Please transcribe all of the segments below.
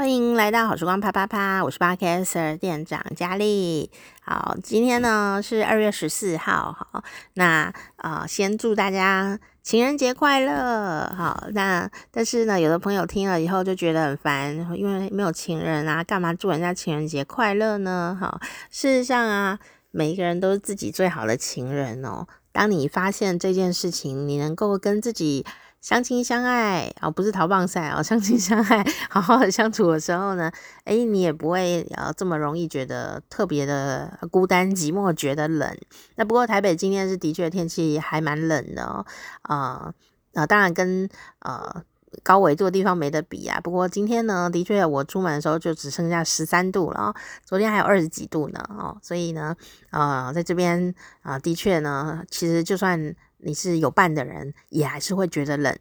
欢迎来到好时光啪啪啪，我是 Podcaster 店长佳丽。好，今天呢是二月十四号，好，那啊、先祝大家情人节快乐。好，那但是呢，有的朋友听了以后就觉得很烦，因为没有情人啊，干嘛祝人家情人节快乐呢？好，事实上啊，每一个人都是自己最好的情人哦。当你发现这件事情，你能够跟自己。相亲相爱啊、哦，不是逃棒赛哦，相亲相爱，好好的相处的时候呢，哎，你也不会呃这么容易觉得特别的孤单寂寞，觉得冷。那不过台北今天是的确天气还蛮冷的哦，啊、呃、啊，当然跟呃高纬度的地方没得比啊。不过今天呢，的确我出门的时候就只剩下十三度了，昨天还有二十几度呢哦，所以呢，呃，在这边啊、的确呢，其实就算。你是有伴的人，也还是会觉得冷。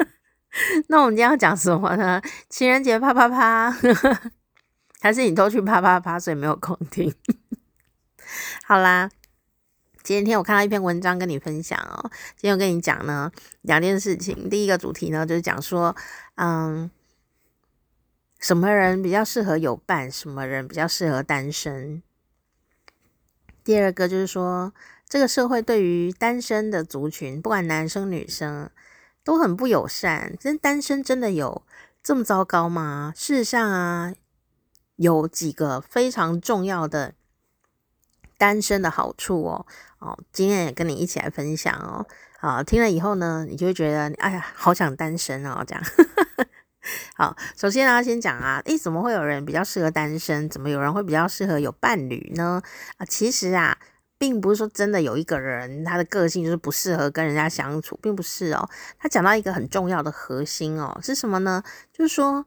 那我们今天要讲什么呢？情人节啪啪啪，还是你都去啪啪啪，所以没有空听？好啦，今天我看到一篇文章跟你分享哦。今天我跟你讲呢两件事情。第一个主题呢就是讲说，嗯，什么人比较适合有伴，什么人比较适合单身。第二个就是说。这个社会对于单身的族群，不管男生女生，都很不友善。真单身真的有这么糟糕吗？事实上啊，有几个非常重要的单身的好处哦。哦，今天也跟你一起来分享哦。啊，听了以后呢，你就会觉得，哎呀，好想单身哦。这样，好，首先呢，先讲啊，诶，怎么会有人比较适合单身？怎么有人会比较适合有伴侣呢？啊，其实啊。并不是说真的有一个人他的个性就是不适合跟人家相处，并不是哦。他讲到一个很重要的核心哦，是什么呢？就是说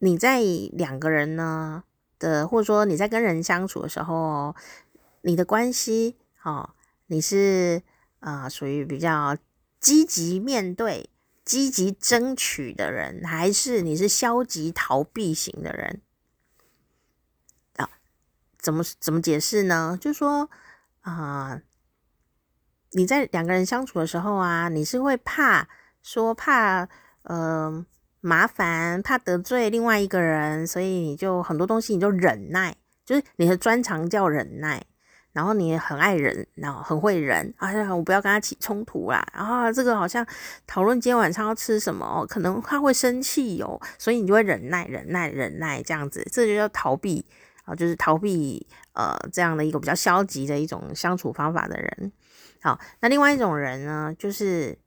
你在两个人呢的，或者说你在跟人相处的时候，你的关系哦，你是啊、属于比较积极面对、积极争取的人，还是你是消极逃避型的人？怎么怎么解释呢？就是说啊、你在两个人相处的时候啊，你是会怕说怕呃麻烦，怕得罪另外一个人，所以你就很多东西你就忍耐，就是你的专长叫忍耐，然后你很爱忍，然后很会忍。哎呀，我不要跟他起冲突啦。然后这个好像讨论今天晚上要吃什么，可能他会生气、哦，所以你就会忍耐、忍耐、忍耐这样子，这就叫逃避。啊，就是逃避呃这样的一个比较消极的一种相处方法的人。好，那另外一种人呢，就是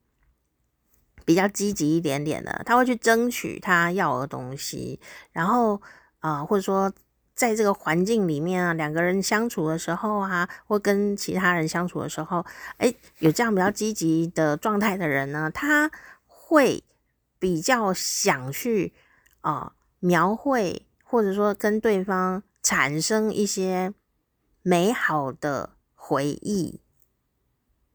比较积极一点点的，他会去争取他要的东西，然后啊、或者说在这个环境里面啊，两个人相处的时候啊，或跟其他人相处的时候，哎，有这样比较积极的状态的人呢，他会比较想去啊、描绘，或者说跟对方。产生一些美好的回忆，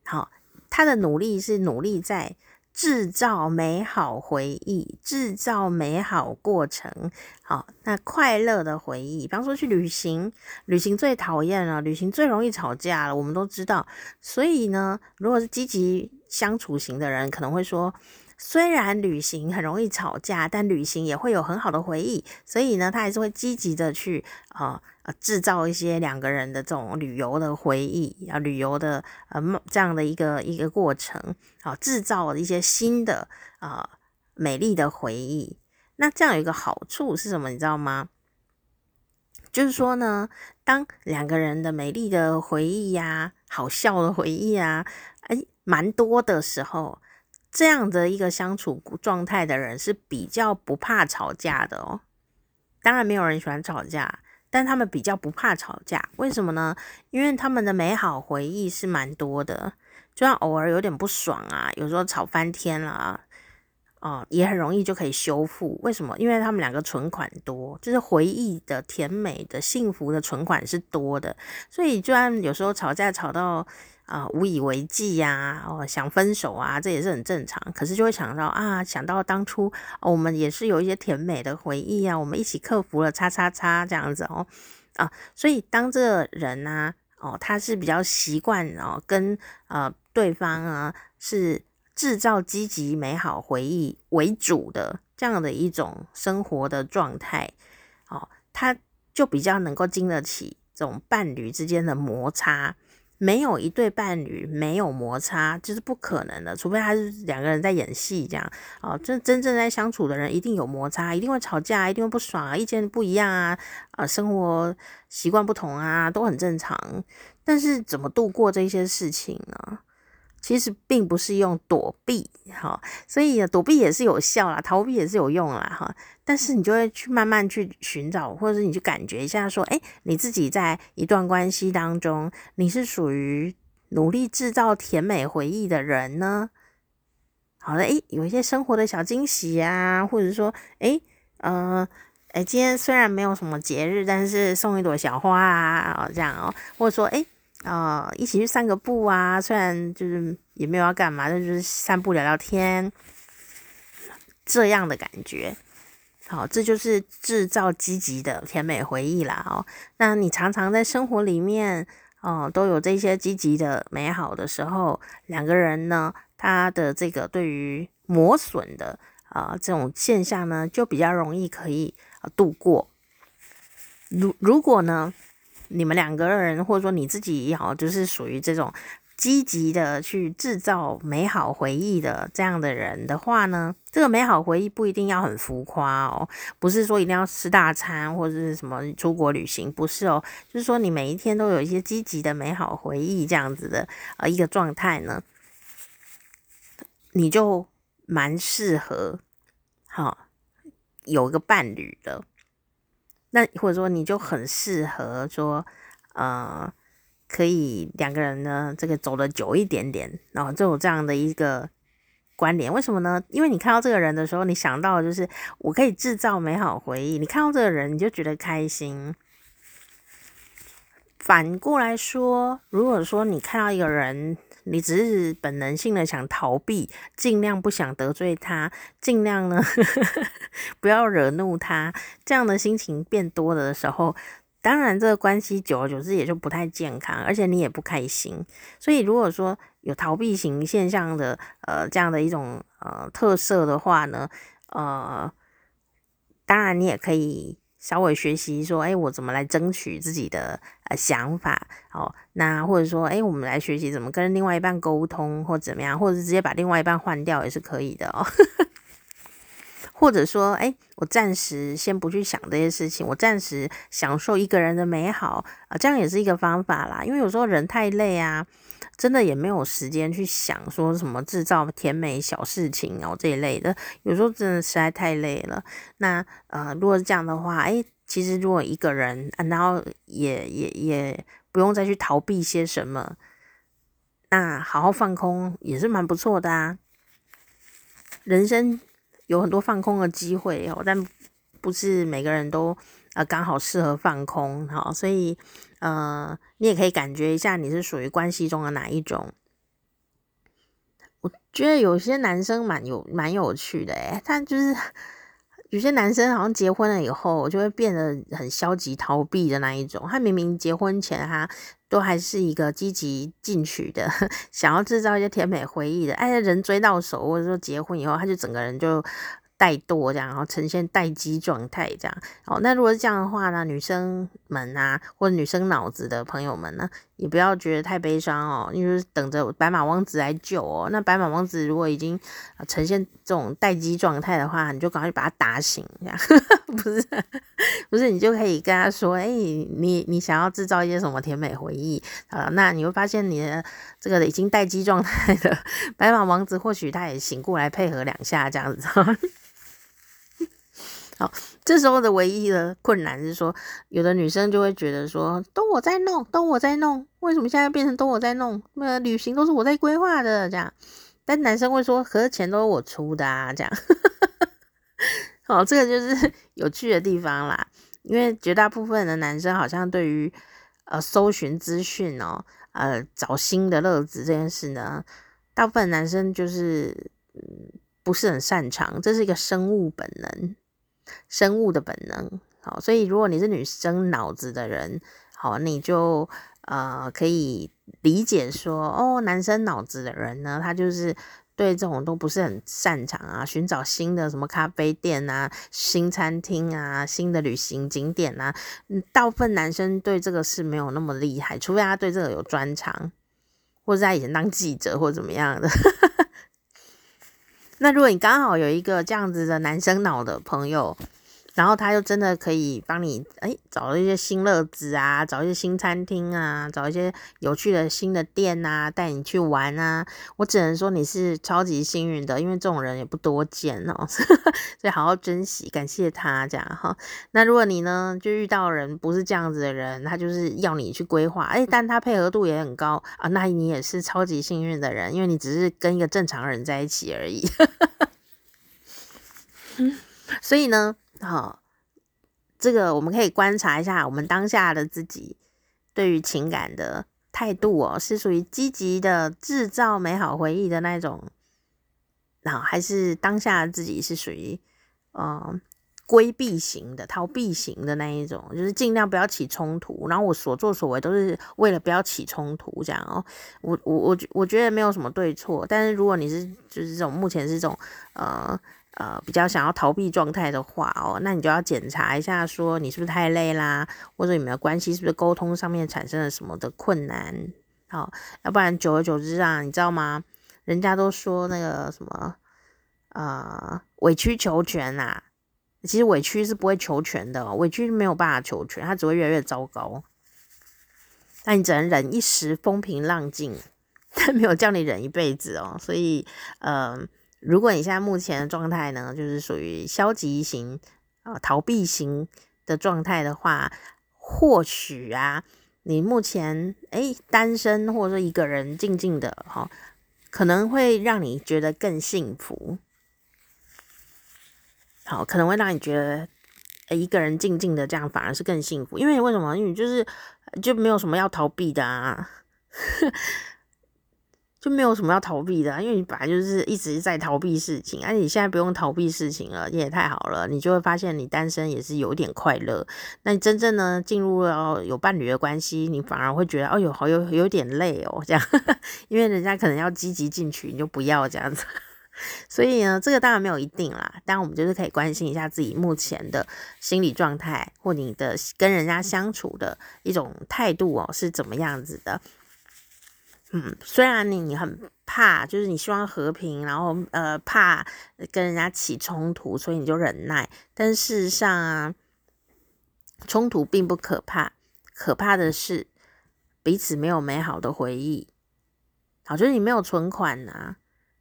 好，他的努力是努力在制造美好回忆，制造美好过程。好，那快乐的回忆，比方说去旅行，旅行最讨厌了，旅行最容易吵架了，我们都知道。所以呢，如果是积极相处型的人，可能会说。虽然旅行很容易吵架，但旅行也会有很好的回忆，所以呢，他还是会积极的去啊呃制造一些两个人的这种旅游的回忆啊，旅游的呃这样的一个一个过程啊，制造一些新的啊美丽的回忆。那这样有一个好处是什么？你知道吗？就是说呢，当两个人的美丽的回忆呀、好笑的回忆啊，哎，蛮多的时候。这样的一个相处状态的人是比较不怕吵架的哦。当然，没有人喜欢吵架，但他们比较不怕吵架。为什么呢？因为他们的美好回忆是蛮多的，就算偶尔有点不爽啊，有时候吵翻天了啊，哦，也很容易就可以修复。为什么？因为他们两个存款多，就是回忆的甜美的幸福的存款是多的，所以就算有时候吵架吵到。啊，无以为继呀，哦，想分手啊，这也是很正常。可是就会想到啊，想到当初，我们也是有一些甜美的回忆啊，我们一起克服了叉叉叉这样子哦，啊，所以当这个人呢，哦，他是比较习惯哦，跟呃对方啊是制造积极美好回忆为主的这样的一种生活的状态，哦，他就比较能够经得起这种伴侣之间的摩擦。没有一对伴侣没有摩擦，就是不可能的，除非他是两个人在演戏这样。啊，真真正在相处的人一定有摩擦，一定会吵架，一定会不爽啊，意见不一样啊，啊，生活习惯不同啊，都很正常。但是怎么度过这些事情呢？其实并不是用躲避，哈，所以躲避也是有效啦，逃避也是有用啦，哈。但是你就会去慢慢去寻找，或者是你去感觉一下，说，诶，你自己在一段关系当中，你是属于努力制造甜美回忆的人呢？好的，诶，有一些生活的小惊喜啊，或者说，诶，呃，诶，今天虽然没有什么节日，但是送一朵小花啊，这样哦，或者说，诶。啊、一起去散个步啊！虽然就是也没有要干嘛，但就是散步聊聊天，这样的感觉。好，这就是制造积极的甜美回忆啦。哦，那你常常在生活里面，哦、都有这些积极的美好的时候，两个人呢，他的这个对于磨损的啊、这种现象呢，就比较容易可以度过。如如果呢？你们两个人，或者说你自己也好，就是属于这种积极的去制造美好回忆的这样的人的话呢，这个美好回忆不一定要很浮夸哦，不是说一定要吃大餐或者是什么出国旅行，不是哦，就是说你每一天都有一些积极的美好回忆这样子的呃一个状态呢，你就蛮适合好有一个伴侣的。那或者说你就很适合说，呃，可以两个人呢，这个走得久一点点，然后就有这样的一个关联。为什么呢？因为你看到这个人的时候，你想到就是我可以制造美好回忆。你看到这个人，你就觉得开心。反过来说，如果说你看到一个人，你只是本能性的想逃避，尽量不想得罪他，尽量呢 不要惹怒他，这样的心情变多了的时候，当然这个关系久而久之也就不太健康，而且你也不开心。所以如果说有逃避型现象的呃这样的一种呃特色的话呢，呃，当然你也可以。稍微学习说，哎，我怎么来争取自己的想法？哦，那或者说，哎，我们来学习怎么跟另外一半沟通，或怎么样，或者是直接把另外一半换掉也是可以的哦。或者说，哎，我暂时先不去想这些事情，我暂时享受一个人的美好啊，这样也是一个方法啦。因为有时候人太累啊。真的也没有时间去想说什么制造甜美小事情哦这一类的，有时候真的实在太累了。那呃，如果是这样的话，诶，其实如果一个人，啊、然后也也也不用再去逃避些什么，那好好放空也是蛮不错的啊。人生有很多放空的机会哦，但不是每个人都。呃，刚好适合放空，好，所以呃，你也可以感觉一下你是属于关系中的哪一种。我觉得有些男生蛮有蛮有趣的，诶，他就是有些男生好像结婚了以后就会变得很消极逃避的那一种。他明明结婚前他都还是一个积极进取的，想要制造一些甜美回忆的，哎，人追到手，或者说结婚以后，他就整个人就。怠惰这样，然后呈现待机状态这样。哦，那如果是这样的话呢，女生们啊，或者女生脑子的朋友们呢，也不要觉得太悲伤哦，因为等着白马王子来救哦。那白马王子如果已经呈现这种待机状态的话，你就赶快把他打醒，这样不是 不是，你就可以跟他说，哎，你你想要制造一些什么甜美回忆啊？那你会发现你的这个已经待机状态的白马王子，或许他也醒过来配合两下这样子。好，这时候的唯一的困难是说，有的女生就会觉得说，都我在弄，都我在弄，为什么现在变成都我在弄？那旅行都是我在规划的，这样。但男生会说，可是钱都是我出的啊，这样。好，这个就是 有趣的地方啦，因为绝大部分的男生好像对于呃搜寻资讯哦，呃找新的乐子这件事呢，大部分男生就是嗯不是很擅长，这是一个生物本能。生物的本能，好，所以如果你是女生脑子的人，好，你就呃可以理解说，哦，男生脑子的人呢，他就是对这种都不是很擅长啊，寻找新的什么咖啡店啊、新餐厅啊、新的旅行景点啊，大部分男生对这个是没有那么厉害，除非他对这个有专长，或者他以前当记者或者怎么样的。那如果你刚好有一个这样子的男生脑的朋友，然后他又真的可以帮你哎，找一些新乐子啊，找一些新餐厅啊，找一些有趣的新的店啊，带你去玩啊。我只能说你是超级幸运的，因为这种人也不多见哦，所以好好珍惜，感谢他这样哈。那如果你呢，就遇到人不是这样子的人，他就是要你去规划，哎，但他配合度也很高啊，那你也是超级幸运的人，因为你只是跟一个正常人在一起而已。嗯 所以呢。好，这个我们可以观察一下，我们当下的自己对于情感的态度哦，是属于积极的制造美好回忆的那种，然后还是当下的自己是属于呃规避型的、逃避型的那一种，就是尽量不要起冲突，然后我所作所为都是为了不要起冲突这样哦。我我我我觉得没有什么对错，但是如果你是就是这种目前是这种呃。呃，比较想要逃避状态的话哦，那你就要检查一下，说你是不是太累啦，或者你们的关系是不是沟通上面产生了什么的困难？好，要不然久而久之啊，你知道吗？人家都说那个什么，呃，委曲求全啊，其实委屈是不会求全的，委屈没有办法求全，它只会越来越糟糕。那你只能忍一时风平浪静，但没有叫你忍一辈子哦，所以，嗯、如果你现在目前的状态呢，就是属于消极型啊、逃避型的状态的话，或许啊，你目前诶单身或者说一个人静静的哈、哦，可能会让你觉得更幸福。好，可能会让你觉得一个人静静的这样反而是更幸福，因为为什么？因为就是就没有什么要逃避的啊。就没有什么要逃避的，因为你本来就是一直在逃避事情，而且你现在不用逃避事情了，也太好了，你就会发现你单身也是有点快乐。那你真正呢进入了有伴侣的关系，你反而会觉得，哦有，好有有点累哦，这样，因为人家可能要积极进取，你就不要这样子。所以呢，这个当然没有一定啦，但我们就是可以关心一下自己目前的心理状态，或你的跟人家相处的一种态度哦，是怎么样子的。嗯，虽然你很怕，就是你希望和平，然后呃怕跟人家起冲突，所以你就忍耐。但事实上啊，冲突并不可怕，可怕的是彼此没有美好的回忆。好，就是你没有存款呐、啊，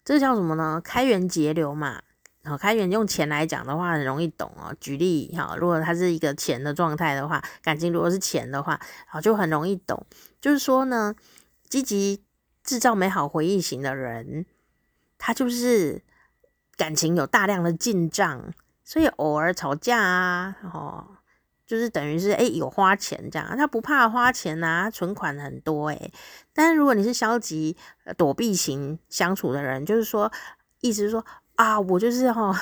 这叫什么呢？开源节流嘛。好，开源用钱来讲的话，很容易懂哦。举例哈，如果它是一个钱的状态的话，感情如果是钱的话，好，就很容易懂。就是说呢。积极制造美好回忆型的人，他就是感情有大量的进账，所以偶尔吵架啊，哦，就是等于是诶、有花钱这样，他不怕花钱啊，存款很多诶、但是如果你是消极躲避型相处的人，就是说，意思是说啊，我就是哈。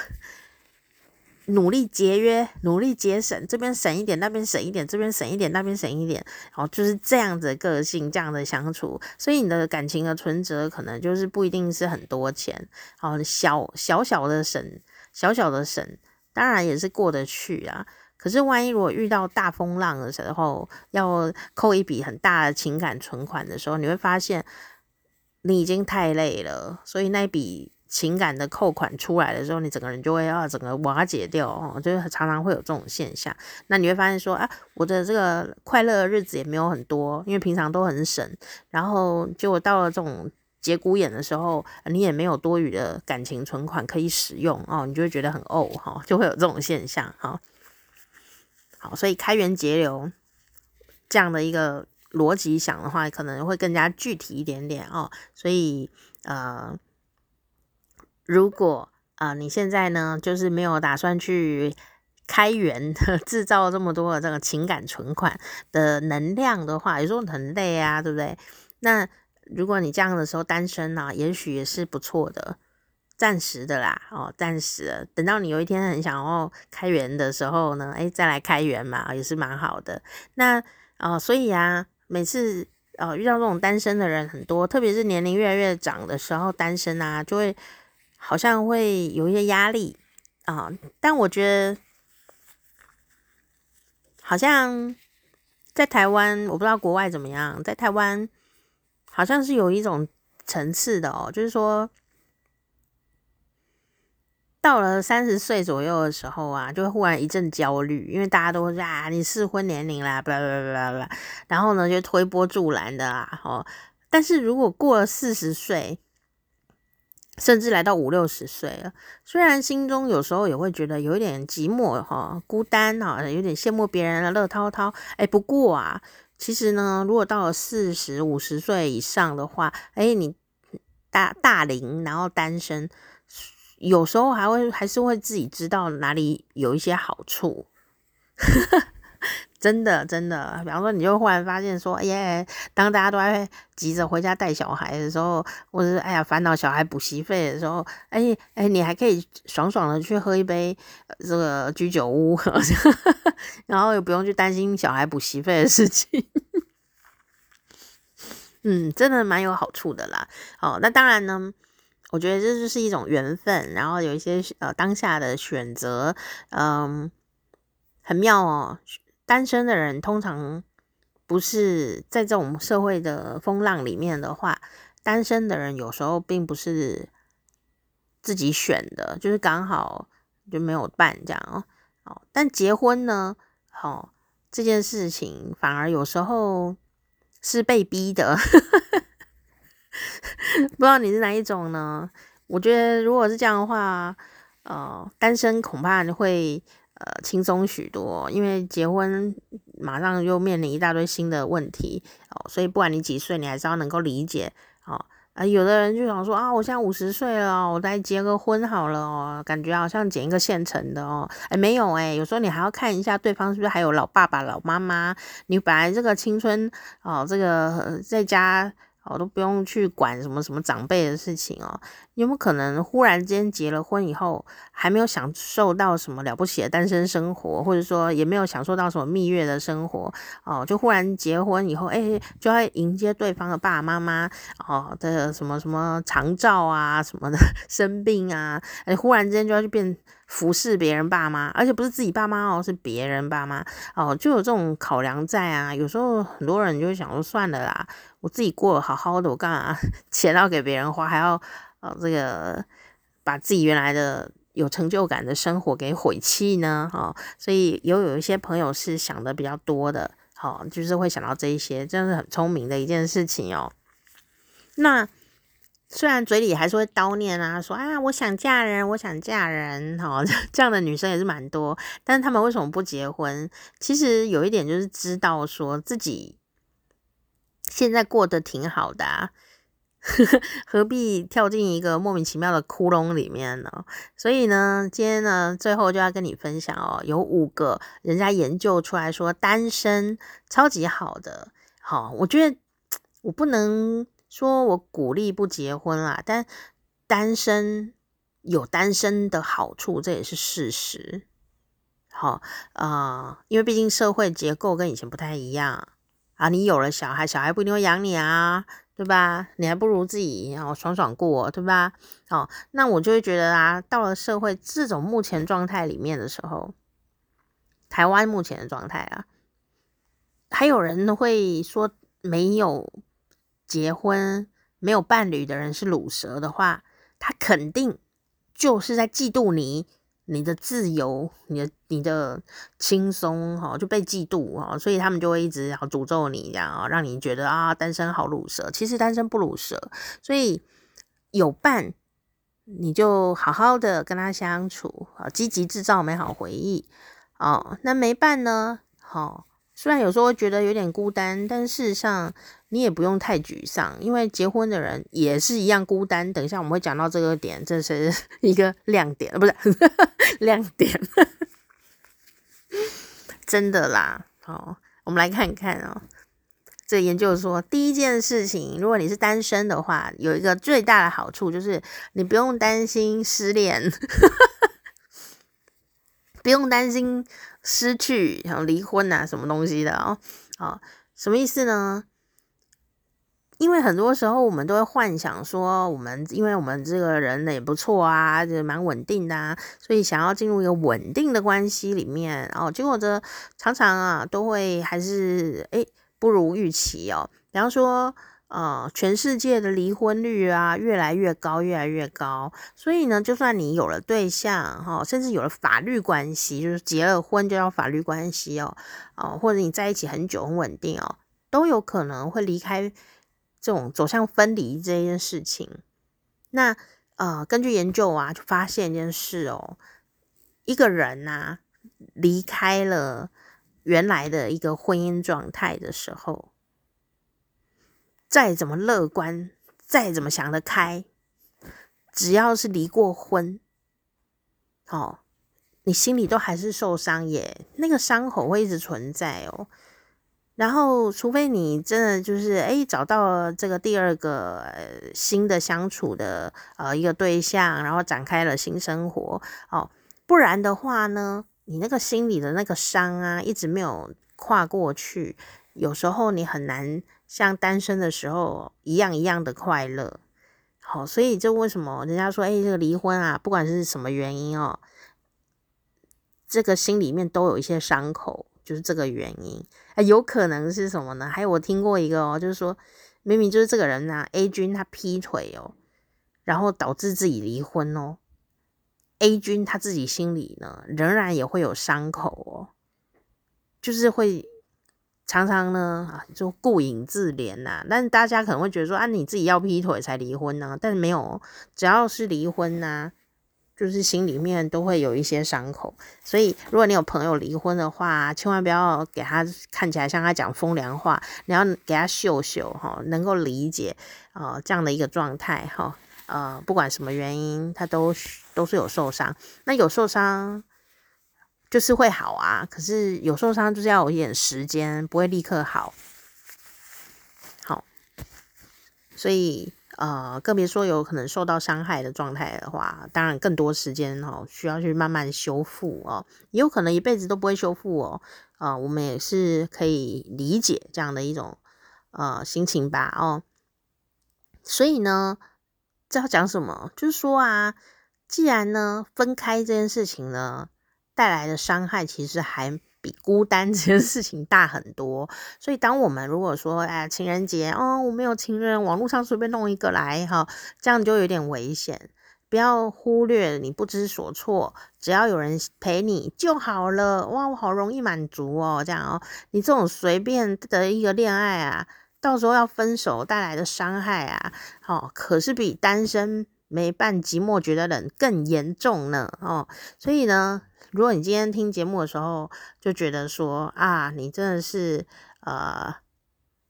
努力节约，努力节省，这边省一点，那边省一点，这边省一点，那边省一点，然后，就是这样子个性，这样的相处，所以你的感情的存折可能就是不一定是很多钱，好，小小小的省，小小的省，当然也是过得去啊。可是万一如果遇到大风浪的时候，要扣一笔很大的情感存款的时候，你会发现你已经太累了，所以那笔。情感的扣款出来的时候，你整个人就会要整个瓦解掉哦，就是常常会有这种现象。那你会发现说，啊，我的这个快乐日子也没有很多，因为平常都很省，然后结果到了这种节骨眼的时候，你也没有多余的感情存款可以使用哦，你就会觉得很怄哈，就会有这种现象哈。好，所以开源节流这样的一个逻辑想的话，可能会更加具体一点点哦。所以呃。如果啊、你现在呢，就是没有打算去开源的 制造这么多的这个情感存款的能量的话，有时候很累啊，对不对？那如果你这样的时候单身呢、啊，也许也是不错的，暂时的啦，哦，暂时，等到你有一天很想要开源的时候呢，诶，再来开源嘛，也是蛮好的。那啊、所以啊，每次呃遇到这种单身的人很多，特别是年龄越来越长的时候，单身啊，就会好像会有一些压力啊、但我觉得好像在台湾，我不知道国外怎么样，在台湾好像是有一种层次的哦，就是说。到了三十岁左右的时候啊，就会忽然一阵焦虑，因为大家都说啊，你适婚年龄啦，巴拉巴拉巴拉，然后呢就推波助澜的啦，哦。但是如果过了四十岁，甚至来到五六十岁了，虽然心中有时候也会觉得有一点寂寞哈，孤单哈，有点羡慕别人的乐滔滔。哎，不过啊，其实呢，如果到了四十五十岁以上的话，哎，你大大龄然后单身。有时候还会还是会自己知道哪里有一些好处，真的真的。比方说，你就忽然发现说，哎呀，当大家都在急着回家带小孩的时候，或者是哎呀烦恼小孩补习费的时候，哎哎，你还可以爽爽的去喝一杯这个居酒屋，然后也不用去担心小孩补习费的事情。嗯，真的蛮有好处的啦。哦，那当然呢。我觉得这就是一种缘分，然后有一些呃当下的选择，嗯，很妙哦。单身的人通常不是在这种社会的风浪里面的话，单身的人有时候并不是自己选的，就是刚好就没有伴这样哦。哦，但结婚呢，哦，这件事情反而有时候是被逼的。不知道你是哪一种呢？我觉得如果是这样的话，呃，单身恐怕会呃轻松许多，因为结婚马上又面临一大堆新的问题哦，所以不管你几岁，你还是要能够理解哦。啊，有的人就想说啊，我现在五十岁了，我再结个婚好了哦，感觉好像捡一个现成的哦。哎，没有哎，有时候你还要看一下对方是不是还有老爸爸、老妈妈。你本来这个青春哦，这个在家。我都不用去管什么什么长辈的事情哦。有没有可能忽然间结了婚以后，还没有享受到什么了不起的单身生活，或者说也没有享受到什么蜜月的生活哦，就忽然结婚以后，哎，就要迎接对方的爸爸妈妈哦的什么什么长照啊什么的 生病啊，哎，忽然间就要去变服侍别人爸妈，而且不是自己爸妈哦，是别人爸妈哦，就有这种考量在啊。有时候很多人就会想说，算了啦。我自己过得好好的，我干嘛 钱要给别人花，还要呃这个把自己原来的有成就感的生活给毁弃呢？哦，所以有有一些朋友是想的比较多的，好，就是会想到这一些，真是很聪明的一件事情哦。那虽然嘴里还是会叨念啊，说啊我想嫁人，我想嫁人，好，这样的女生也是蛮多，但是他们为什么不结婚？其实有一点就是知道说自己。现在过得挺好的啊，何必跳进一个莫名其妙的窟窿里面呢？所以呢，今天呢，最后就要跟你分享哦，有五个人家研究出来说单身超级好的。好，我觉得 我不能说我鼓励不结婚啦，但单身有单身的好处，这也是事实。好，呃，因为毕竟社会结构跟以前不太一样。啊，你有了小孩，小孩不一定会养你啊，对吧？你还不如自己然后爽爽过，对吧？哦，那我就会觉得啊，到了社会这种目前状态里面的时候，台湾目前的状态啊，还有人会说没有结婚、没有伴侣的人是鲁蛇的话，他肯定就是在嫉妒你。你的自由，你的你的轻松，哈，就被嫉妒，哈，所以他们就会一直要诅咒你，这样啊，让你觉得啊，单身好鲁蛇。其实单身不鲁蛇，所以有伴，你就好好的跟他相处，啊，积极制造美好回忆，哦，那没伴呢，好。虽然有时候觉得有点孤单，但事实上你也不用太沮丧，因为结婚的人也是一样孤单。等一下我们会讲到这个点，这是 一个亮点，不是 亮点，真的啦。好，我们来看看哦。这研究说，第一件事情，如果你是单身的话，有一个最大的好处就是你不用担心失恋，不用担心。失去，然后离婚啊，什么东西的哦？好，什么意思呢？因为很多时候我们都会幻想说，我们因为我们这个人呢也不错啊，就蛮稳定的啊，所以想要进入一个稳定的关系里面，哦，结果这常常啊都会还是诶不如预期哦。比方说，呃，全世界的离婚率啊越来越高，越来越高，所以呢，就算你有了对象哈，甚至有了法律关系，就是结了婚就要法律关系哦，哦，或者你在一起很久很稳定哦，都有可能会离开。这种走向分离这件事情，那呃，根据研究啊，就发现一件事哦，一个人呐、离开了原来的一个婚姻状态的时候，再怎么乐观，再怎么想得开，只要是离过婚，哦，你心里都还是受伤耶，那个伤口会一直存在哦。然后，除非你真的就是诶找到这个第二个、新的相处的呃一个对象，然后展开了新生活哦，不然的话呢，你那个心里的那个伤啊，一直没有跨过去，有时候你很难像单身的时候一样一样的快乐。好、所以这为什么人家说诶这个离婚啊，不管是什么原因哦，这个心里面都有一些伤口。就是这个原因，啊，有可能是什么呢？还有我听过一个哦，就是说明明就是这个人啊，A 君他劈腿哦，然后导致自己离婚哦，A 君他自己心里呢仍然也会有伤口哦，就是会常常呢啊就顾影自怜呐。但是大家可能会觉得说啊，你自己要劈腿才离婚呢？但是没有，只要是离婚呐。就是心里面都会有一些伤口，所以如果你有朋友离婚的话，千万不要给他看起来像他讲风凉话，你要给他秀秀哈，能够理解啊这样的一个状态哈，呃，不管什么原因，他都都是有受伤，那有受伤就是会好啊，可是有受伤就是要有一点时间，不会立刻好，好，所以。呃，更别说有可能受到伤害的状态的话，当然更多时间哦，需要去慢慢修复哦，也有可能一辈子都不会修复哦。呃，我们也是可以理解这样的一种呃心情吧哦。所以呢，这要讲什么？就是说啊，既然呢分开这件事情呢带来的伤害，其实还。比孤单 这件事情大很多，所以当我们如果说，哎，情人节哦，我没有情人，网络上随便弄一个来哈，这样就有点危险。不要忽略你不知所措，只要有人陪你就好了。哇，我好容易满足哦，这样哦，你这种随便的一个恋爱啊，到时候要分手带来的伤害啊，哦，可是比单身没伴寂寞觉得冷更严重呢哦，所以呢。如果你今天听节目的时候就觉得说啊，你真的是呃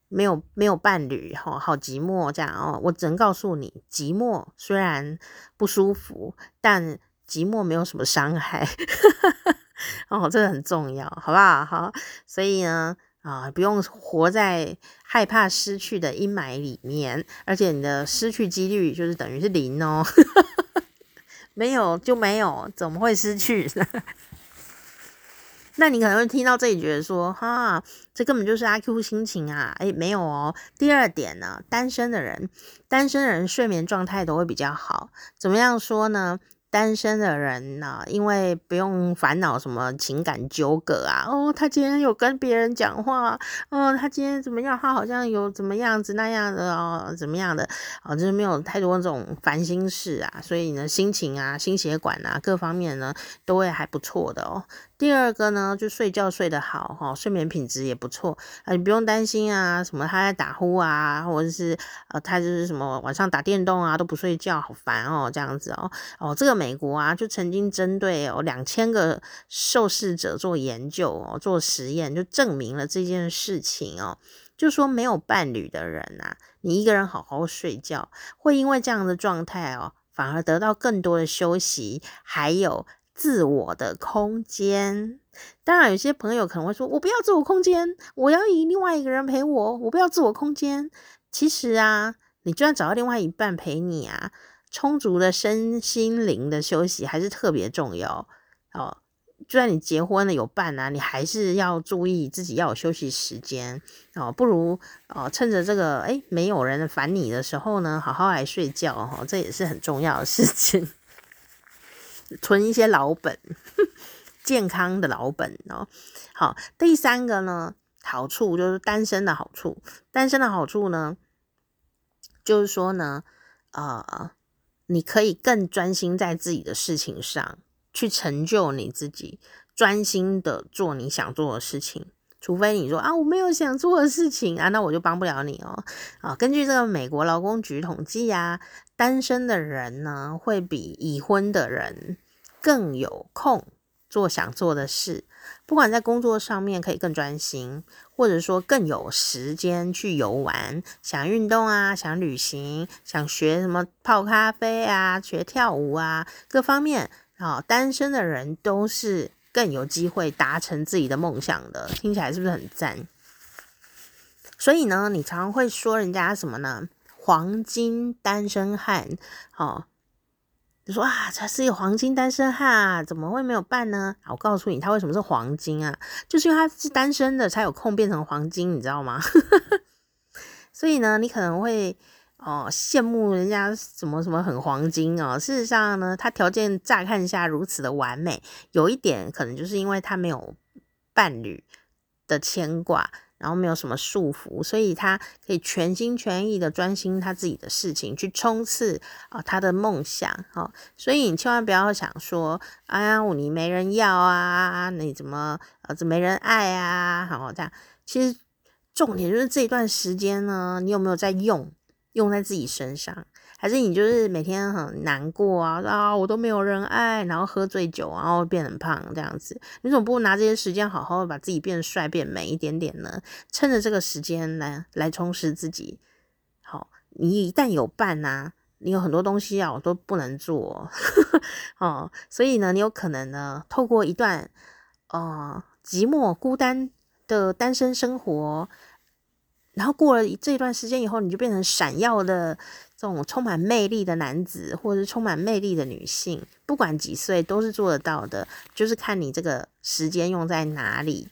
没有没有伴侣哈，好寂寞这样哦，我只能告诉你，寂寞虽然不舒服，但寂寞没有什么伤害 哦，这个很重要，好不好？好，所以呢啊，不用活在害怕失去的阴霾里面，而且你的失去几率就是等于是零哦。没有就没有，怎么会失去？那你可能会听到这里，觉得说，哈，这根本就是阿 Q 心情啊！诶，没有哦。第二点呢，单身的人，单身的人睡眠状态都会比较好。怎么样说呢？单身的人呢，因为不用烦恼什么情感纠葛啊。哦，他今天有跟别人讲话，哦，他今天怎么样？他好像有怎么样子那样的哦，怎么样的？哦，就是没有太多这种烦心事啊，所以呢，心情啊、心血管啊各方面呢，都会还不错的哦。第二个呢，就睡觉睡得好哈，睡眠品质也不错啊，你不用担心啊，什么他在打呼啊，或者是呃，他就是什么晚上打电动啊都不睡觉，好烦哦，这样子哦哦，这个没美国啊，就曾经针对哦两千个受试者做研究哦，做实验，就证明了这件事情哦，就说没有伴侣的人、啊，你一个人好好睡觉，会因为这样的状态哦，反而得到更多的休息，还有。自我的空间，当然有些朋友可能会说：“我不要自我空间，我要以另外一个人陪我，我不要自我空间。”其实啊，你就算找到另外一半陪你啊，充足的身心灵的休息还是特别重要哦。就算你结婚了有伴啊，你还是要注意自己要有休息时间哦。不如哦，趁着这个诶没有人烦你的时候呢，好好来睡觉哦，这也是很重要的事情。存一些老本，健康的老本哦。好，第三个呢，好处就是单身的好处。单身的好处呢，就是说呢，呃，你可以更专心在自己的事情上，去成就你自己，专心的做你想做的事情。除非你说啊，我没有想做的事情啊，那我就帮不了你哦。啊，根据这个美国劳工局统计啊，单身的人呢，会比已婚的人更有空做想做的事，不管在工作上面可以更专心，或者说更有时间去游玩，想运动啊，想旅行，想学什么泡咖啡啊，学跳舞啊，各方面啊，单身的人都是。更有机会达成自己的梦想的，听起来是不是很赞？所以呢，你常常会说人家什么呢？黄金单身汉，哦，你说啊，他是一个黄金单身汉啊，怎么会没有伴呢？我告诉你，他为什么是黄金啊？就是因为他是单身的，才有空变成黄金，你知道吗？所以呢，你可能会。哦，羡慕人家什么什么很黄金哦。事实上呢，他条件乍看一下如此的完美，有一点可能就是因为他没有伴侣的牵挂，然后没有什么束缚，所以他可以全心全意的专心他自己的事情，去冲刺啊、他的梦想。哦，所以你千万不要想说，哎呀，你没人要啊，你怎么呃，没人爱啊？好这样，其实重点就是这一段时间呢，你有没有在用？用在自己身上，还是你就是每天很难过啊啊，我都没有人爱，然后喝醉酒，然后变很胖这样子，你怎么不拿这些时间好好的把自己变帅变美一点点呢？趁着这个时间来来充实自己。好，你一旦有伴啊，你有很多东西啊，我都不能做 哦，所以呢，你有可能呢，透过一段呃寂寞孤单的单身生活。然后过了这段时间以后，你就变成闪耀的这种充满魅力的男子，或者是充满魅力的女性，不管几岁都是做得到的，就是看你这个时间用在哪里。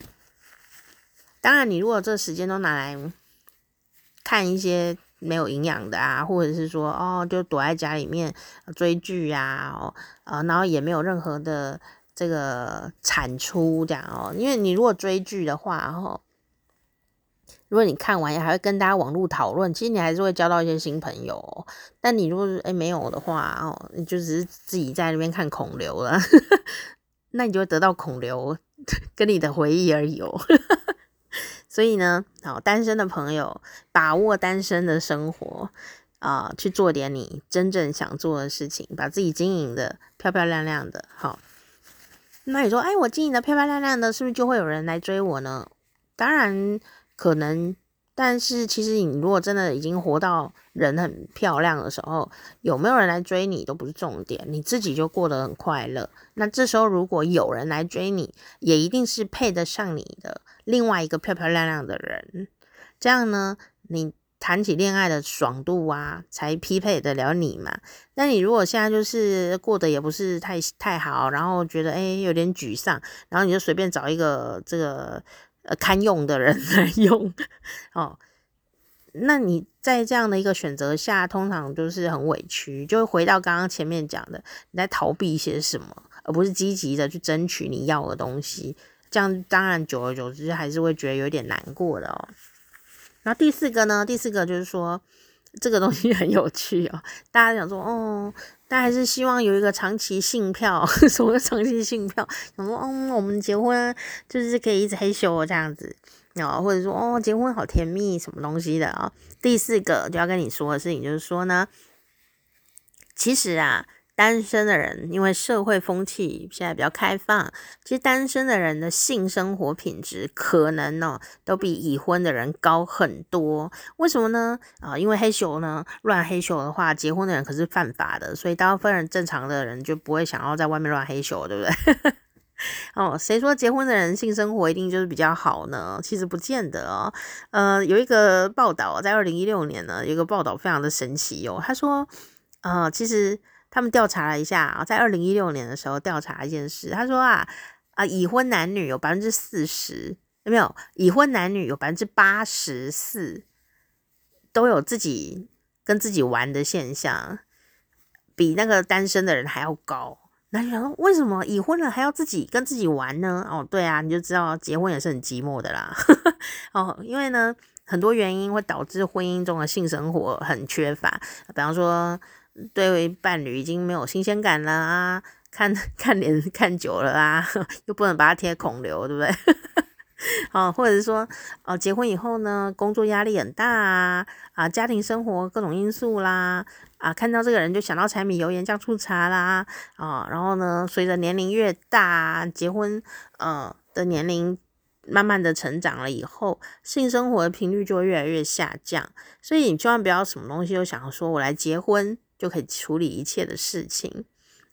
当然，你如果这时间都拿来看一些没有营养的啊，或者是说哦，就躲在家里面追剧啊，哦，呃，然后也没有任何的这个产出这样哦，因为你如果追剧的话，哦。如果你看完也还会跟大家网络讨论，其实你还是会交到一些新朋友。但你如果是诶没有的话哦，你就只是自己在那边看孔刘了，那你就得到孔刘 跟你的回忆而已哦。所以呢，好，单身的朋友把握单身的生活啊，去做点你真正想做的事情，把自己经营的漂漂亮亮的。好，那你说，哎，我经营的漂漂亮亮的，是不是就会有人来追我呢？当然。可能，但是其实你如果真的已经活到人很漂亮的时候，有没有人来追你都不是重点，你自己就过得很快乐。那这时候如果有人来追你，也一定是配得上你的另外一个漂漂亮亮的人。这样呢，你谈起恋爱的爽度啊，才匹配得了你嘛。那你如果现在就是过得也不是太太好，然后觉得诶有点沮丧，然后你就随便找一个这个。呃，堪用的人 来用哦，那你在这样的一个选择下，通常就是很委屈，就会回到刚刚前面讲的，你在逃避一些什么，而不是积极的去争取你要的东西。这样当然久而久之还是会觉得有点难过的哦。那第四个呢，第四个就是说这个东西很有趣哦，大家想说哦。但还是希望有一个长期信票，什么长期信票？想说，嗯，我们结婚就是可以一直嘿咻这样子，哦，或者说，哦，结婚好甜蜜，什么东西的啊？第四个就要跟你说的事情就是说呢，其实啊。单身的人，因为社会风气现在比较开放，其实单身的人的性生活品质可能呢、哦，都比已婚的人高很多。为什么呢？啊，因为嘿咻呢，乱嘿咻的话，结婚的人可是犯法的，所以大部分人正常的人就不会想要在外面乱嘿咻，对不对？哦，谁说结婚的人性生活一定就是比较好呢？其实不见得哦。呃，有一个报道，在二零一六年呢，有一个报道非常的神奇哦。他说，呃，其实。他们调查了一下啊，在二零一六年的时候调查一件事，他说啊啊，已婚男女有百分之四十，有没有？已婚男女有百分之八十四都有自己跟自己玩的现象，比那个单身的人还要高。那你说为什么已婚了还要自己跟自己玩呢？哦，对啊，你就知道结婚也是很寂寞的啦。哦，因为呢，很多原因会导致婚姻中的性生活很缺乏，比方说对伴侣已经没有新鲜感了啊。看 看脸看久了啊，又不能把它贴孔刘，对不对？哦，或者是说，哦，结婚以后呢，工作压力很大啊，啊，家庭生活各种因素啦，啊，看到这个人就想到柴米油盐酱醋茶啦，啊，然后呢，随着年龄越大，结婚呃的年龄慢慢的成长了以后，性生活的频率就会越来越下降，所以你千万不要什么东西都想说我来结婚就可以处理一切的事情。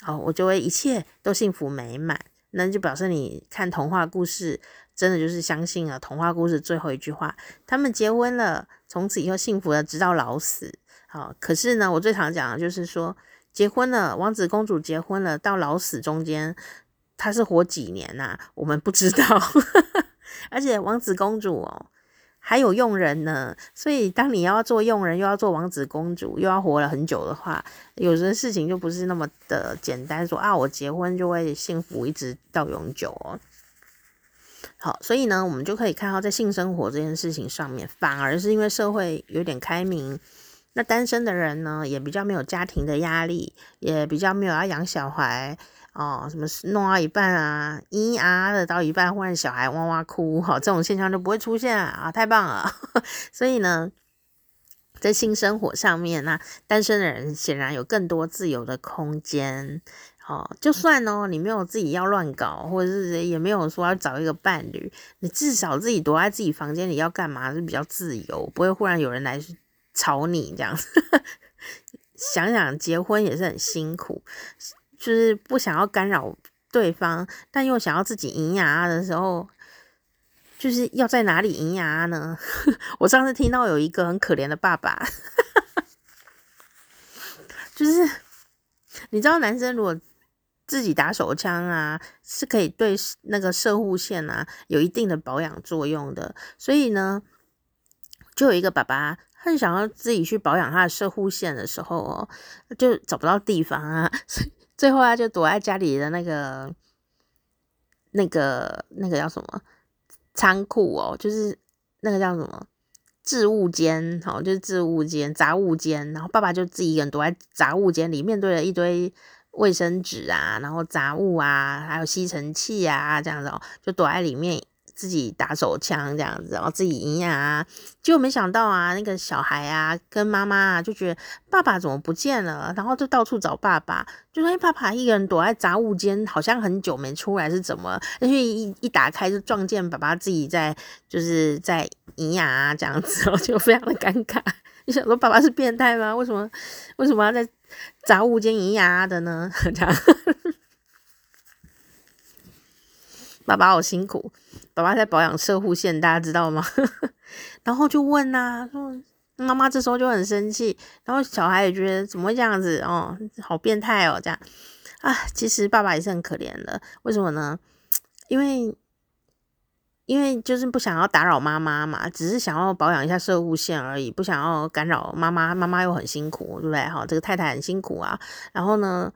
好，我就会一切都幸福美满，那就表示你看童话故事，真的就是相信了童话故事最后一句话，他们结婚了，从此以后幸福的直到老死。好，可是呢，我最常讲的就是说，结婚了，王子公主结婚了，到老死中间，他是活几年呐、啊？我们不知道，而且王子公主哦。还有佣人呢，所以当你要做佣人，又要做王子公主，又要活了很久的话，有些事情就不是那么的简单。说啊，我结婚就会幸福一直到永久哦。好，所以呢，我们就可以看到，在性生活这件事情上面，反而是因为社会有点开明，那单身的人呢，也比较没有家庭的压力，也比较没有要养小孩。哦，什么弄到一半啊，咿啊的到一半，忽然小孩哇哇哭，好，这种现象就不会出现啊，太棒了。所以呢，在性生活上面，那单身的人显然有更多自由的空间。哦，就算哦，你没有自己要乱搞，或者是也没有说要找一个伴侣，你至少自己躲在自己房间里要干嘛是比较自由，不会忽然有人来吵你这样子。想想结婚也是很辛苦。就是不想要干扰对方，但又想要自己营牙的时候，就是要在哪里营牙呢？我上次听到有一个很可怜的爸爸，就是你知道，男生如果自己打手枪啊，是可以对那个射护线啊有一定的保养作用的，所以呢，就有一个爸爸很想要自己去保养他的射护线的时候哦，就找不到地方啊。最后他就躲在家里的那个、那个、那个叫什么仓库哦，就是那个叫什么置物间，好，就是置物间、杂物间。然后爸爸就自己一个人躲在杂物间里，面对了一堆卫生纸啊，然后杂物啊，还有吸尘器啊，这样子哦，就躲在里面。自己打手枪这样子，然后自己营养啊，结果没想到啊，那个小孩啊跟妈妈啊就觉得爸爸怎么不见了，然后就到处找爸爸，就说哎，爸爸一个人躲在杂物间，好像很久没出来是怎么？而且一一打开就撞见爸爸自己在就是在营养啊这样子，然后就非常的尴尬。你想说爸爸是变态吗？为什么为什么要在杂物间营养的呢？这样。爸爸好辛苦，爸爸在保养射护腺，大家知道吗？然后就问呐、啊，说妈妈这时候就很生气，然后小孩也觉得怎么会这样子哦，好变态哦，这样啊，其实爸爸也是很可怜的，为什么呢？因为因为就是不想要打扰妈妈嘛，只是想要保养一下射护线而已，不想要干扰妈妈，妈妈又很辛苦，对不对？哈，这个太太很辛苦啊，然后呢，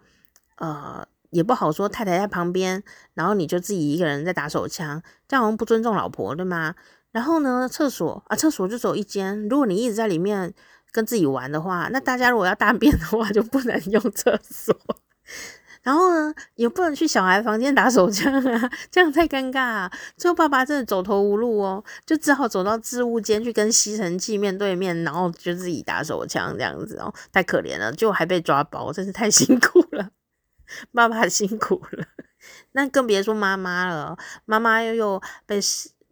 呃。也不好说，太太在旁边，然后你就自己一个人在打手枪，这样好像不尊重老婆，对吗？然后呢，厕所啊，厕所就只有一间，如果你一直在里面跟自己玩的话，那大家如果要大便的话，就不能用厕所。然后呢，也不能去小孩房间打手枪啊，这样太尴尬啊。最后爸爸真的走投无路哦，就只好走到置物间去跟吸尘器面对面，然后就自己打手枪这样子哦，太可怜了，就还被抓包，真是太辛苦了。爸爸辛苦了，那更别说妈妈了。妈妈又又被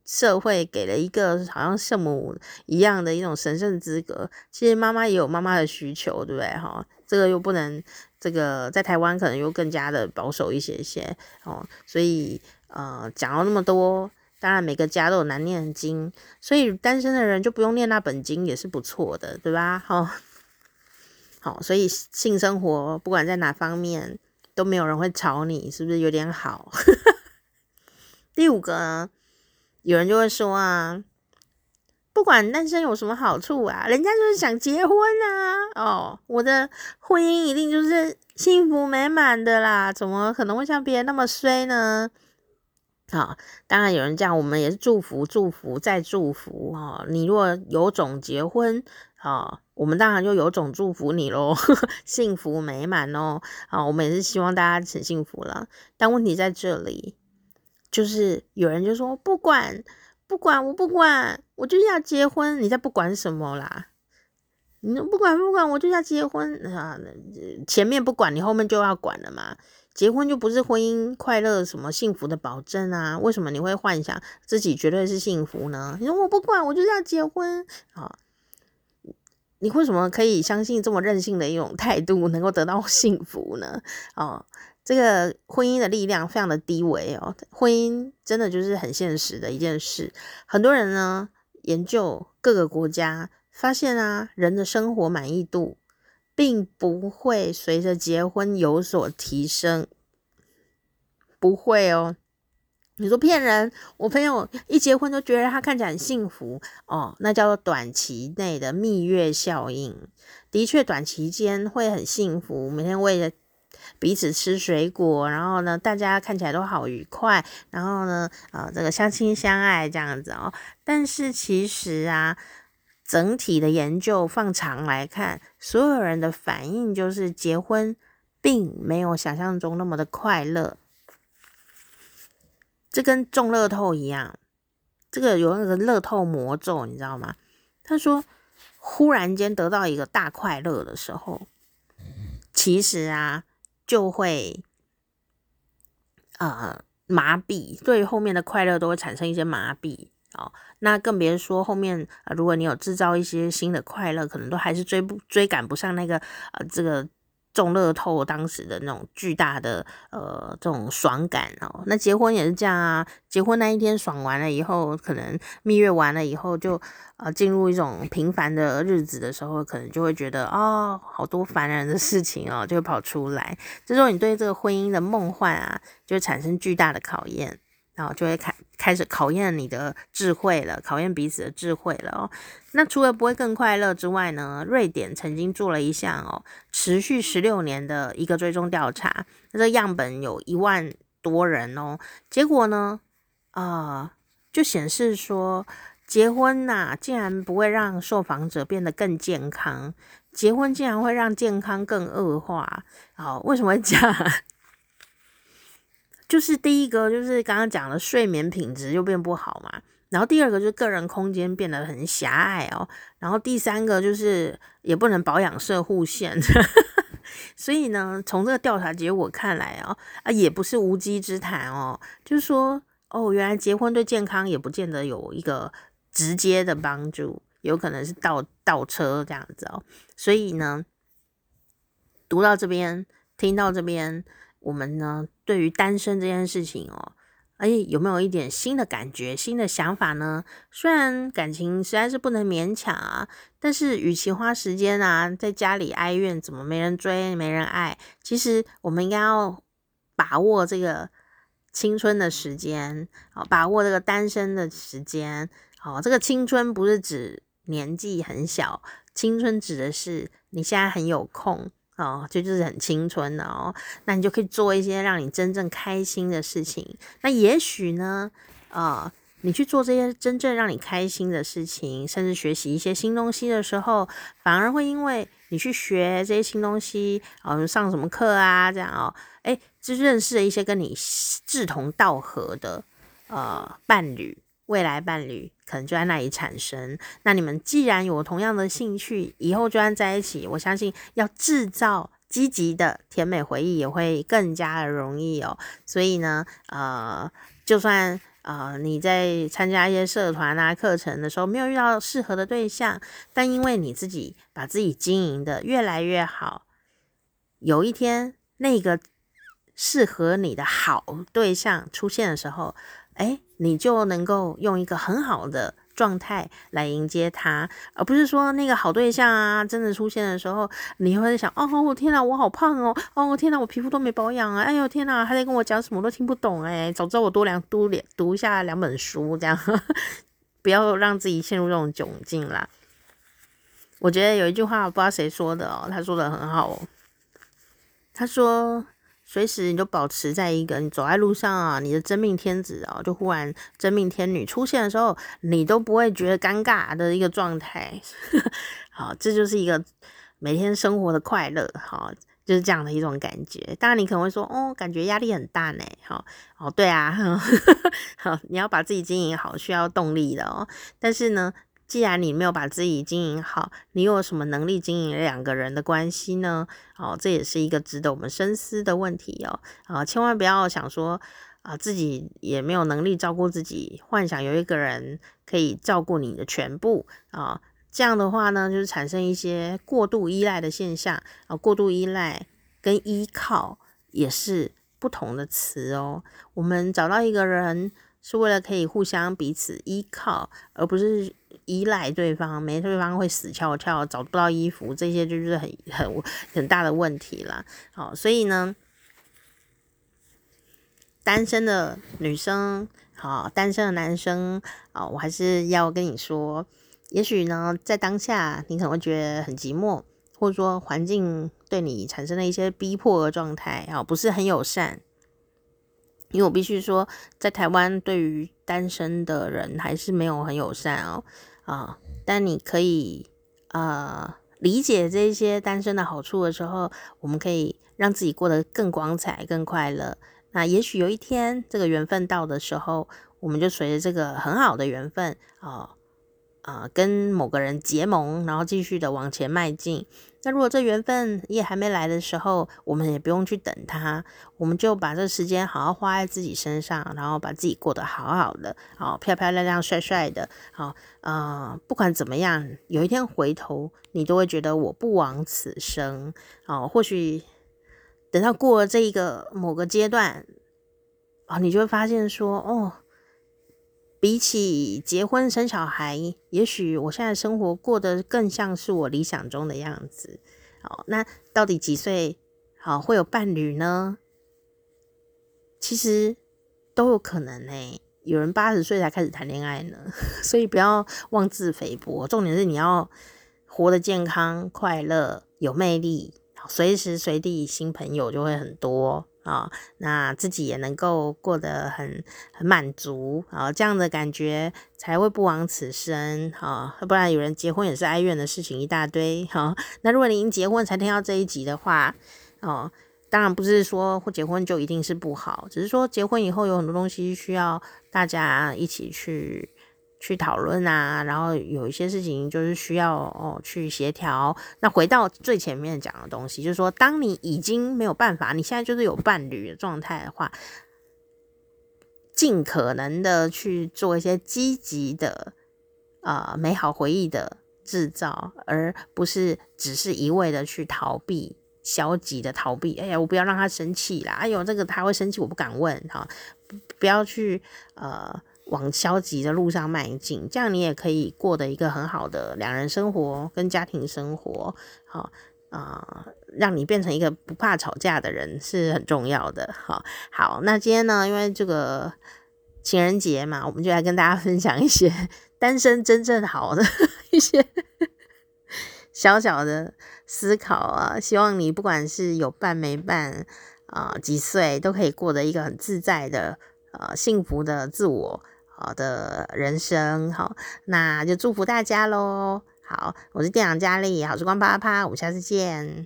社会给了一个好像圣母一样的一种神圣资格。其实妈妈也有妈妈的需求，对不对？哈，这个又不能，这个在台湾可能又更加的保守一些些哦。所以呃，讲了那么多，当然每个家都有难念的经，所以单身的人就不用念那本经也是不错的，对吧？哈，好，所以性生活不管在哪方面。都没有人会吵你，是不是有点好？第五个，有人就会说啊，不管单身有什么好处啊，人家就是想结婚啊。哦，我的婚姻一定就是幸福美满的啦，怎么可能会像别人那么衰呢？好、哦，当然有人这样，我们也是祝福、祝福再祝福哦。你如果有种结婚，哦，我们当然就有种祝福你喽，幸福美满哦。啊、我们也是希望大家很幸福了。但问题在这里，就是有人就说不管不管我不管，我就要结婚。你在不管什么啦？你不管不管，我就要结婚啊！前面不管你，后面就要管了嘛。结婚就不是婚姻快乐什么幸福的保证啊？为什么你会幻想自己绝对是幸福呢？你说我不管，我就是要结婚啊！你为什么可以相信这么任性的一种态度能够得到幸福呢？哦，这个婚姻的力量非常的低微哦，婚姻真的就是很现实的一件事。很多人呢研究各个国家，发现啊，人的生活满意度。并不会随着结婚有所提升，不会哦。你说骗人？我朋友一结婚就觉得他看起来很幸福哦，那叫做短期内的蜜月效应。的确，短期间会很幸福，每天为了彼此吃水果，然后呢，大家看起来都好愉快，然后呢，啊、呃，这个相亲相爱这样子哦。但是其实啊。整体的研究放长来看，所有人的反应就是结婚并没有想象中那么的快乐。这跟中乐透一样，这个有那个乐透魔咒，你知道吗？他说，忽然间得到一个大快乐的时候，其实啊，就会呃麻痹，对后面的快乐都会产生一些麻痹。哦，那更别说后面，呃，如果你有制造一些新的快乐，可能都还是追不追赶不上那个呃这个中乐透当时的那种巨大的呃这种爽感哦。那结婚也是这样啊，结婚那一天爽完了以后，可能蜜月完了以后就呃进入一种平凡的日子的时候，可能就会觉得哦，好多烦人的事情哦就会跑出来。这时候你对这个婚姻的梦幻啊，就产生巨大的考验。然后就会开开始考验你的智慧了，考验彼此的智慧了哦。那除了不会更快乐之外呢，瑞典曾经做了一项哦，持续十六年的一个追踪调查，那这样本有一万多人哦，结果呢，啊、就显示说，结婚呐、竟然不会让受访者变得更健康，结婚竟然会让健康更恶化。好，为什么会这样？就是第一个，就是刚刚讲的睡眠品质就变不好嘛。然后第二个就是个人空间变得很狭隘哦。然后第三个就是也不能保养射护腺。所以呢，从这个调查结果看来哦，啊，也不是无稽之谈哦。就是说，哦，原来结婚对健康也不见得有一个直接的帮助，有可能是倒倒车这样子哦。所以呢，读到这边，听到这边。我们呢，对于单身这件事情哦，哎，有没有一点新的感觉、新的想法呢？虽然感情实在是不能勉强啊，但是与其花时间啊，在家里哀怨怎么没人追、没人爱，其实我们应该要把握这个青春的时间，好，把握这个单身的时间。哦，这个青春不是指年纪很小，青春指的是你现在很有空。哦，就就是很青春的哦，那你就可以做一些让你真正开心的事情。那也许呢，啊、呃，你去做这些真正让你开心的事情，甚至学习一些新东西的时候，反而会因为你去学这些新东西，哦，上什么课啊，这样哦，诶，就认识了一些跟你志同道合的呃伴侣。未来伴侣可能就在那里产生。那你们既然有同样的兴趣，以后就算在一起，我相信要制造积极的甜美回忆也会更加的容易哦。所以呢，呃，就算呃你在参加一些社团啊课程的时候没有遇到适合的对象，但因为你自己把自己经营的越来越好，有一天那个适合你的好对象出现的时候，哎，你就能够用一个很好的状态来迎接他，而不是说那个好对象啊真的出现的时候，你会想哦，我天哪，我好胖哦，哦天哪，我皮肤都没保养啊，哎呦天哪，他在跟我讲什么都听不懂哎，早知道我多两读两读一下两本书这样，不要让自己陷入这种窘境啦。我觉得有一句话我不知道谁说的哦，他说的很好哦，他说。随时你就保持在一个你走在路上啊，你的真命天子啊，就忽然真命天女出现的时候，你都不会觉得尴尬的一个状态。好，这就是一个每天生活的快乐。好，就是这样的一种感觉。当然，你可能会说，哦，感觉压力很大呢。好，哦，对啊，好，你要把自己经营好，需要动力的哦。但是呢。既然你没有把自己经营好，你又有什么能力经营两个人的关系呢？哦，这也是一个值得我们深思的问题哦。啊，千万不要想说啊，自己也没有能力照顾自己，幻想有一个人可以照顾你的全部啊。这样的话呢，就是产生一些过度依赖的现象啊。过度依赖跟依靠也是不同的词哦。我们找到一个人是为了可以互相彼此依靠，而不是。依赖对方，没对方会死翘翘，找不到衣服，这些就是很很很大的问题了。好，所以呢，单身的女生，好，单身的男生，啊，我还是要跟你说，也许呢，在当下你可能会觉得很寂寞，或者说环境对你产生了一些逼迫的状态，啊，不是很友善。因为我必须说，在台湾对于单身的人还是没有很友善哦。啊，但你可以呃理解这些单身的好处的时候，我们可以让自己过得更光彩、更快乐。那也许有一天这个缘分到的时候，我们就随着这个很好的缘分啊。啊、呃，跟某个人结盟，然后继续的往前迈进。那如果这缘分也还没来的时候，我们也不用去等他，我们就把这时间好好花在自己身上，然后把自己过得好好的，好漂漂亮亮、帅帅的。好，呃，不管怎么样，有一天回头，你都会觉得我不枉此生。哦，或许等到过了这一个某个阶段，啊、哦，你就会发现说，哦。比起结婚生小孩，也许我现在生活过得更像是我理想中的样子。好，那到底几岁好会有伴侣呢？其实都有可能呢。有人八十岁才开始谈恋爱呢，所以不要妄自菲薄。重点是你要活得健康、快乐、有魅力，随时随地新朋友就会很多。啊、那自己也能够过得很很满足啊、这样的感觉才会不枉此生啊、不然有人结婚也是哀怨的事情一大堆哈、那如果你已经结婚才听到这一集的话，哦，当然不是说结婚就一定是不好，只是说结婚以后有很多东西需要大家一起去。去讨论啊，然后有一些事情就是需要哦去协调。那回到最前面讲的东西，就是说，当你已经没有办法，你现在就是有伴侣的状态的话，尽可能的去做一些积极的、呃、美好回忆的制造，而不是只是一味的去逃避、消极的逃避。哎呀，我不要让他生气啦！哎呦，这个他会生气，我不敢问哈。不要去呃。往消极的路上迈进，这样你也可以过得一个很好的两人生活跟家庭生活，好啊、让你变成一个不怕吵架的人是很重要的。好，好，那今天呢，因为这个情人节嘛，我们就来跟大家分享一些 单身真正好的 一些 小小的思考啊，希望你不管是有伴没伴啊、几岁都可以过得一个很自在的呃幸福的自我。好的人生，好，那就祝福大家喽。好，我是店长佳丽，好时光啪啪啪，我们下次见。